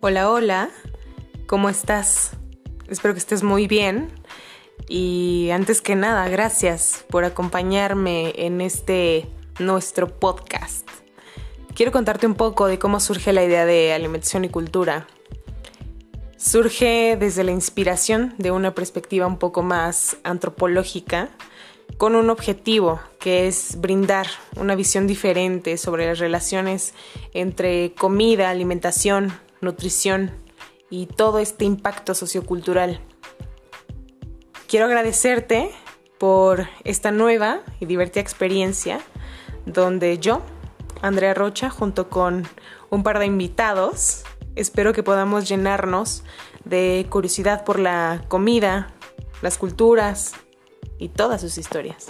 Hola, hola, ¿cómo estás? Espero que estés muy bien. Y antes que nada, gracias por acompañarme en este nuestro podcast. Quiero contarte un poco de cómo surge la idea de alimentación y cultura. Surge desde la inspiración de una perspectiva un poco más antropológica, con un objetivo que es brindar una visión diferente sobre las relaciones entre comida, alimentación, nutrición y todo este impacto sociocultural. Quiero agradecerte por esta nueva y divertida experiencia donde yo, Andrea Rocha, junto con un par de invitados, espero que podamos llenarnos de curiosidad por la comida, las culturas y todas sus historias.